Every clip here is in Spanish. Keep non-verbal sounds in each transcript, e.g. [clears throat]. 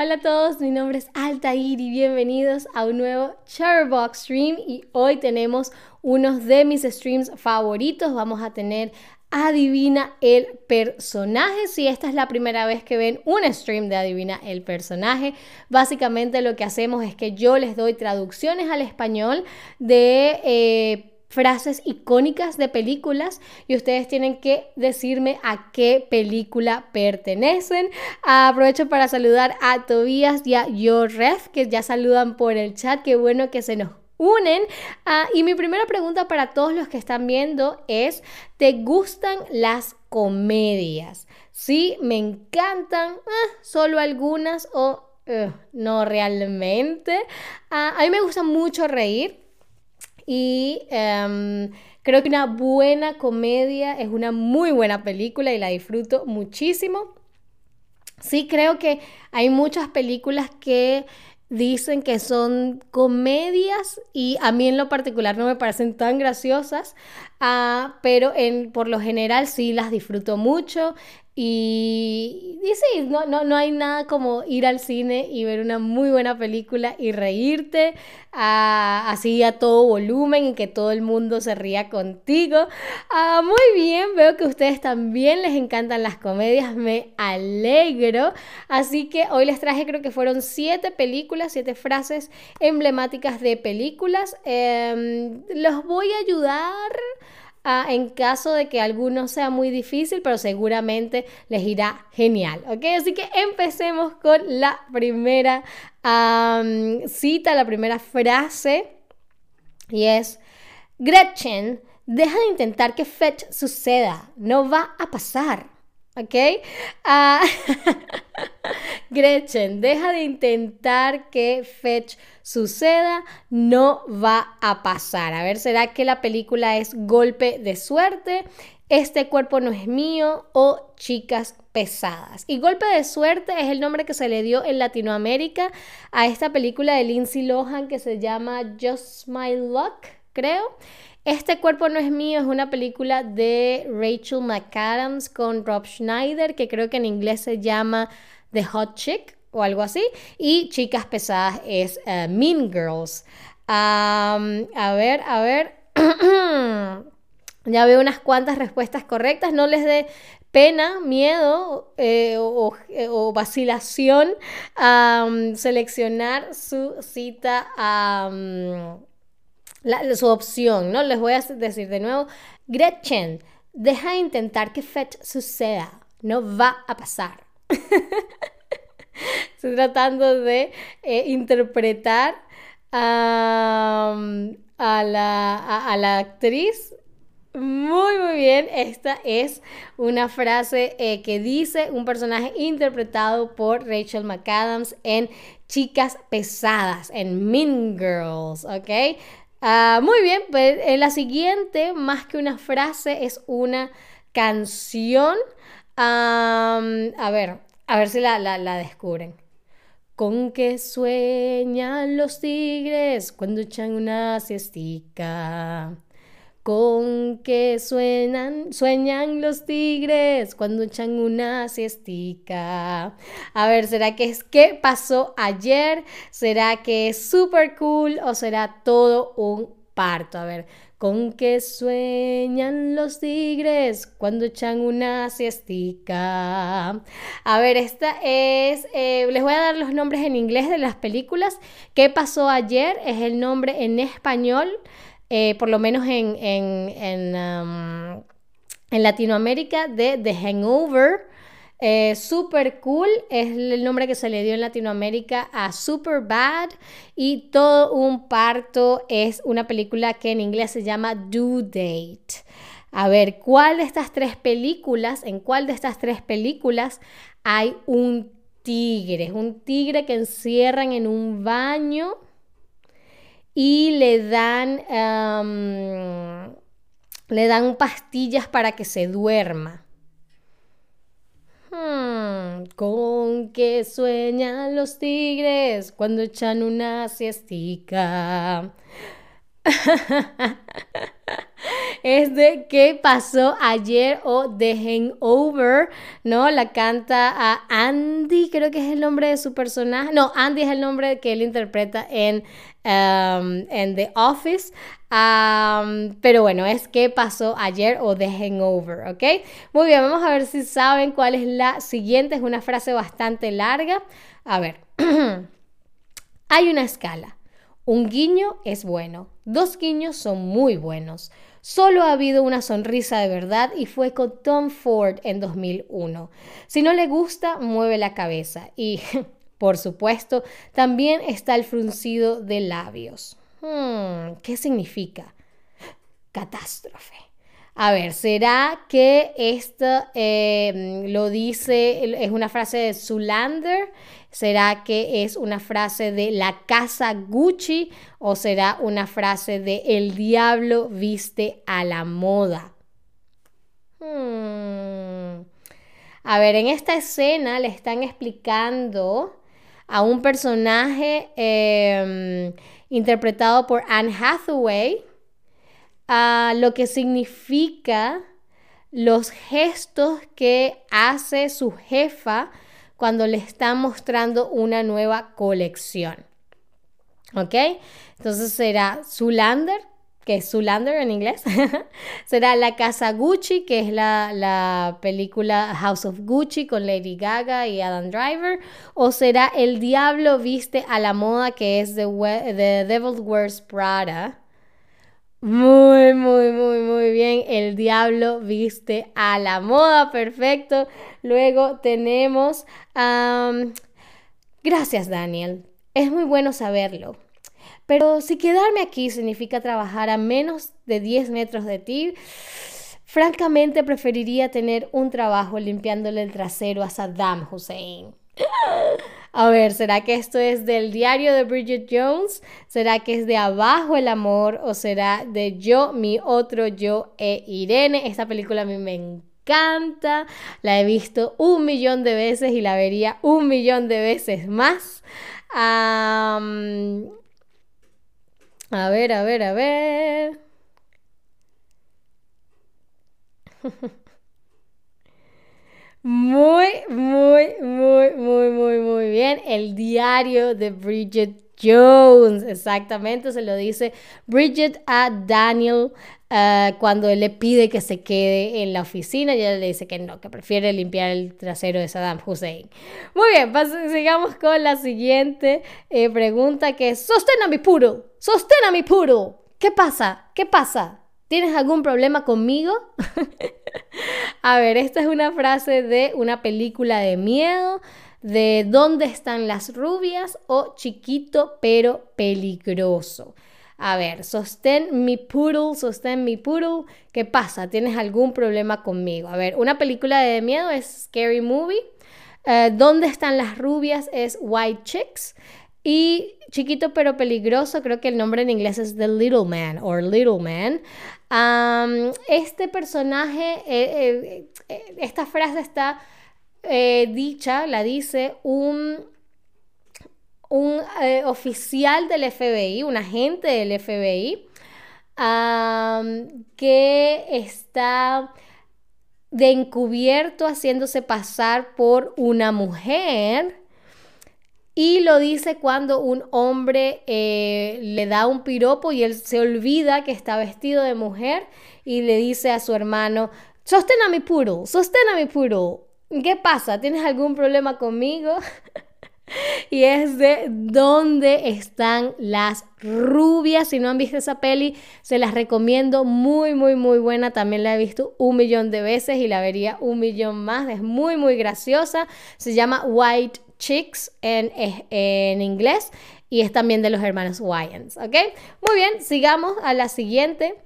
Hola a todos, mi nombre es Altair y bienvenidos a un nuevo Charbox Stream y hoy tenemos unos de mis streams favoritos. Vamos a tener Adivina el personaje. Si esta es la primera vez que ven un stream de Adivina el personaje, básicamente lo que hacemos es que yo les doy traducciones al español de... Eh, frases icónicas de películas y ustedes tienen que decirme a qué película pertenecen. Aprovecho para saludar a Tobías y a Yoref que ya saludan por el chat. Qué bueno que se nos unen. Ah, y mi primera pregunta para todos los que están viendo es, ¿te gustan las comedias? Sí, me encantan, ah, solo algunas o eh, no realmente. Ah, a mí me gusta mucho reír. Y em, creo que una buena comedia es una muy buena película y la disfruto muchísimo. Sí, creo que hay muchas películas que dicen que son comedias y a mí en lo particular no me parecen tan graciosas, ah, pero en, por lo general sí las disfruto mucho y, sí, no, no, no, hay nada como ir al cine y ver una muy buena película y reírte así a todo volumen y que todo el mundo se ría contigo. Ah, muy bien, veo que a ustedes también les encantan las comedias, me alegro. Así que hoy les traje, creo que fueron siete películas, siete frases emblemáticas de películas. Em, los voy a ayudar en caso de que alguno sea muy difícil, pero seguramente les irá genial, ¿ok? Así que empecemos con la primera cita, la primera frase, y es, Gretchen, deja de intentar que Fetch suceda, no va a pasar. ¿Ok? Ah, [laughs] Gretchen, deja de intentar que Fetch suceda, no va a pasar. A ver, ¿será que la película es golpe de suerte? Este cuerpo no es mío o chicas pesadas. Y golpe de suerte es el nombre que se le dio en Latinoamérica a esta película de Lindsay Lohan que se llama Just My Luck, creo. Este cuerpo no es mío es una película de Rachel McAdams con Rob Schneider, que creo que en inglés se llama The Hot Chick o algo así. Y Chicas Pesadas es eh, Mean Girls. a ver, a ver. [clears throat] ya veo unas cuantas respuestas correctas. No les dé pena, miedo eh, eh, o, vacilación seleccionar su cita su opción, ¿no? Les voy a decir de nuevo, Gretchen, deja de intentar que Fetch suceda, no va a pasar. [laughs] Estoy tratando de eh, interpretar a, la, a, la, actriz. Muy, muy bien. Esta es una frase eh, que dice un personaje interpretado por Rachel McAdams en Chicas Pesadas, en Mean Girls, ¿ok? Ah, muy bien, pues eh, la siguiente, más que una frase, es una canción. a ver, a ver si la, la, descubren. Con qué sueñan los tigres cuando echan una siestica con que suenan, sueñan los tigres cuando echan una siestica. A ver, ¿será que es qué pasó ayer? ¿Será que es súper cool o será todo un parto? A ver, con que sueñan los tigres cuando echan una siestica. A ver, esta es, eh, les voy a dar los nombres en inglés de las películas. ¿Qué pasó ayer? Es el nombre en español. Eh, por lo menos en, en, um, Latinoamérica, de The Hangover. Eh, super Cool es el nombre que se le dio en Latinoamérica a Super Bad y Todo un parto es una película que en inglés se llama Due Date. A ver, ¿cuál de estas tres películas, en cuál de estas tres películas hay un tigre? Un tigre que encierran en un baño y le dan, le dan pastillas para que se duerma. Hmm, ¿Con qué sueñan los tigres cuando echan una siestica? [laughs] es de ¿Qué pasó ayer? o The Hangover, ¿no? La canta a Andy, creo que es el nombre de su personaje. No, Andy es el nombre que él interpreta en, um, en The Office. Um, pero bueno, es ¿Qué pasó ayer? o The Hangover, ¿ok? Muy bien, vamos a ver si saben cuál es la siguiente. Es una frase bastante larga. A ver. [clears throat] Hay una escala. Un guiño es bueno, dos guiños son muy buenos. Solo ha habido una sonrisa de verdad y fue con Tom Ford en 2001. Si no le gusta, mueve la cabeza y, [laughs] por supuesto, también está el fruncido de labios. Hmm, ¿Qué significa? Catástrofe. A ver, ¿será que esto eh, lo dice, es una frase de Zulander? ¿Será que es una frase de la casa Gucci o será una frase de el diablo viste a la moda? Hmm. A ver, en esta escena le están explicando a un personaje em, interpretado por Anne Hathaway a lo que significa los gestos que hace su jefa cuando le está mostrando una nueva colección. ¿Ok? Entonces será Zulander, que es Zulander en inglés. [laughs] será La Casa Gucci, que es la, la, película House of Gucci con Lady Gaga y Adam Driver. O será El Diablo Viste a la Moda, que es The, The Devil Wears Prada. Muy, muy, muy, muy bien. El diablo viste a la moda. Perfecto. Luego tenemos... gracias, Daniel. Es muy bueno saberlo. Pero si quedarme aquí significa trabajar a menos de 10 metros de ti, francamente preferiría tener un trabajo limpiándole el trasero a Saddam Hussein. A ver, ¿será que esto es del diario de Bridget Jones? ¿Será que es de Abajo el Amor? ¿O será de Yo, mi otro yo e Irene? Esta película a mí me encanta. La he visto un millón de veces y la vería un millón de veces más. a ver, a ver, a ver. [laughs] Muy, muy, muy, muy, muy, muy bien. El diario de Bridget Jones, exactamente, se lo dice Bridget a Daniel eh, cuando él le pide que se quede en la oficina y ella le dice que no, que prefiere limpiar el trasero de Saddam Hussein. Muy bien, sigamos con la siguiente eh, pregunta que es, sostén a mi puro, sostén a mi puro. ¿Qué pasa? ¿Qué pasa? ¿Tienes algún problema conmigo? A ver, esta es una frase de una película de miedo, de ¿Dónde están las rubias? o Chiquito pero peligroso. A ver, sostén mi poodle, sostén mi poodle. ¿Qué pasa? ¿Tienes algún problema conmigo? A ver, una película de miedo es Scary Movie. Eh, ¿Dónde están las rubias? Es White Chicks. Y chiquito pero peligroso, creo que el nombre en inglés es The Little Man o Little Man. este personaje, eh, eh, esta frase está eh, dicha, la dice un, un oficial del FBI, un agente del FBI, que está de encubierto haciéndose pasar por una mujer y lo dice cuando un hombre eh, le da un piropo y él se olvida que está vestido de mujer y le dice a su hermano, sostén a mi poodle, sostén a mi poodle. ¿Qué pasa? ¿Tienes algún problema conmigo? [laughs] y es de dónde están las rubias. Si no han visto esa peli, se las recomiendo. Muy, muy, muy buena. También la he visto un millón de veces y la vería un millón más. Es muy, muy graciosa. Se llama White Chicks en, en inglés y es también de los hermanos Wyans, ¿ok? Muy bien, sigamos a la siguiente,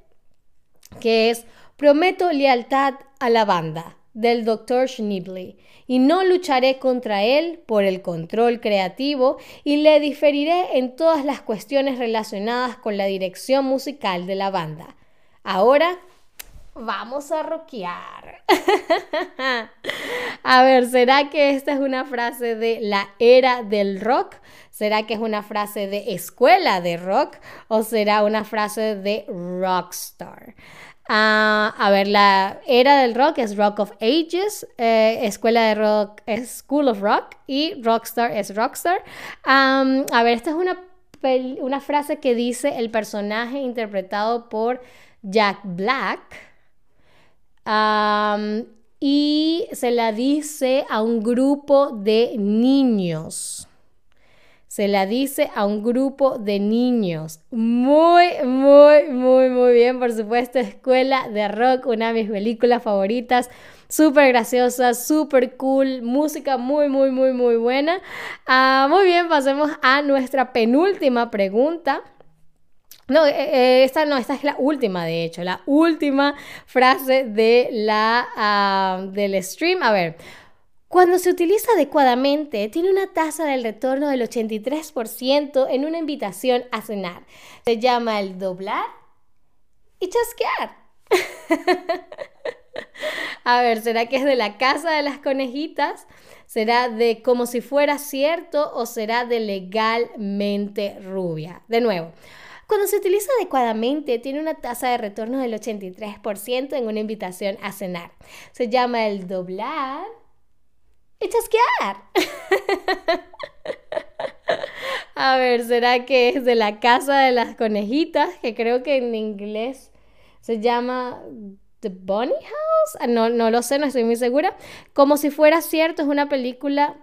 que es Prometo lealtad a la banda del Dr. Schneebly y no lucharé contra él por el control creativo y le diferiré en todas las cuestiones relacionadas con la dirección musical de la banda. Ahora Vamos a rockear. [laughs] a ver, ¿será que esta es una frase de la era del rock? ¿Será que es una frase de escuela de rock? ¿O será una frase de rockstar? Ah, a ver, la era del rock es Rock of Ages, eh, escuela de rock es School of Rock y Rockstar es Rockstar. a ver, esta es una, una frase que dice el personaje interpretado por Jack Black. Y se la dice a un grupo de niños se la dice a un grupo de niños. Muy, muy, muy, muy bien, por supuesto, Escuela de Rock, una de mis películas favoritas. Súper graciosa, súper cool, música muy, muy, muy, muy buena. Ah, muy bien, pasemos a nuestra penúltima pregunta. No, eh, eh, esta no, esta es la última, de hecho, la última frase de la, ah, del stream. A ver, cuando se utiliza adecuadamente, tiene una tasa del retorno del 83% en una invitación a cenar. Se llama el doblar y chasquear. [laughs] a ver, ¿será que es de la casa de las conejitas? ¿Será de como si fuera cierto o será de legalmente rubia? De nuevo. Cuando se utiliza adecuadamente, tiene una tasa de retorno del 83% en una invitación a cenar. Se llama el doblar y chasquear. [laughs] A ver, ¿será que es de la casa de las conejitas? Que creo que en inglés se llama The Bunny House. Ah, no, no lo sé, no estoy muy segura. Como si fuera cierto, es una película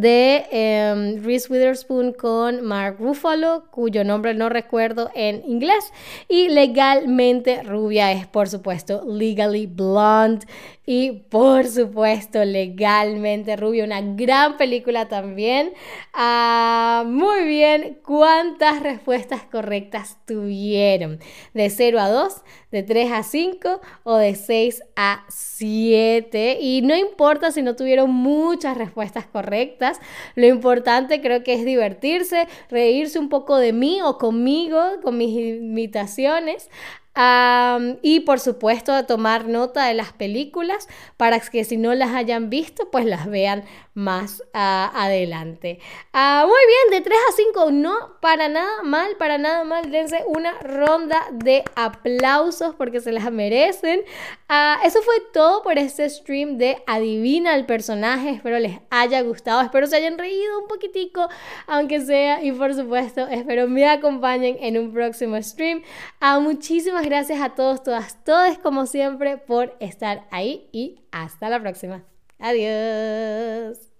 de em, Reese Witherspoon con Mark Ruffalo, cuyo nombre no recuerdo en inglés, y legalmente rubia es por supuesto Legally Blonde y por supuesto legalmente rubia, una gran película también. Ah, muy bien, ¿cuántas respuestas correctas tuvieron? De 0 a 2, de 3 a 5 o de 6 a 7. Y no importa si no tuvieron muchas respuestas correctas, lo importante creo que es divertirse, reírse un poco de mí o conmigo, con mis imitaciones y por supuesto tomar nota de las películas para que si no las hayan visto, pues las vean más ah, adelante. Ah, muy bien, de 3 a 5, no para nada mal, para nada mal. Dense una ronda de aplausos porque se las merecen. Ah, eso fue todo por este stream de Adivina el personaje. Espero les haya gustado, espero se hayan reído un poquitico, aunque sea. Y por supuesto, espero me acompañen en un próximo stream. muchísimas gracias a todos, todas, todos, como siempre, por estar ahí y hasta la próxima. Adiós.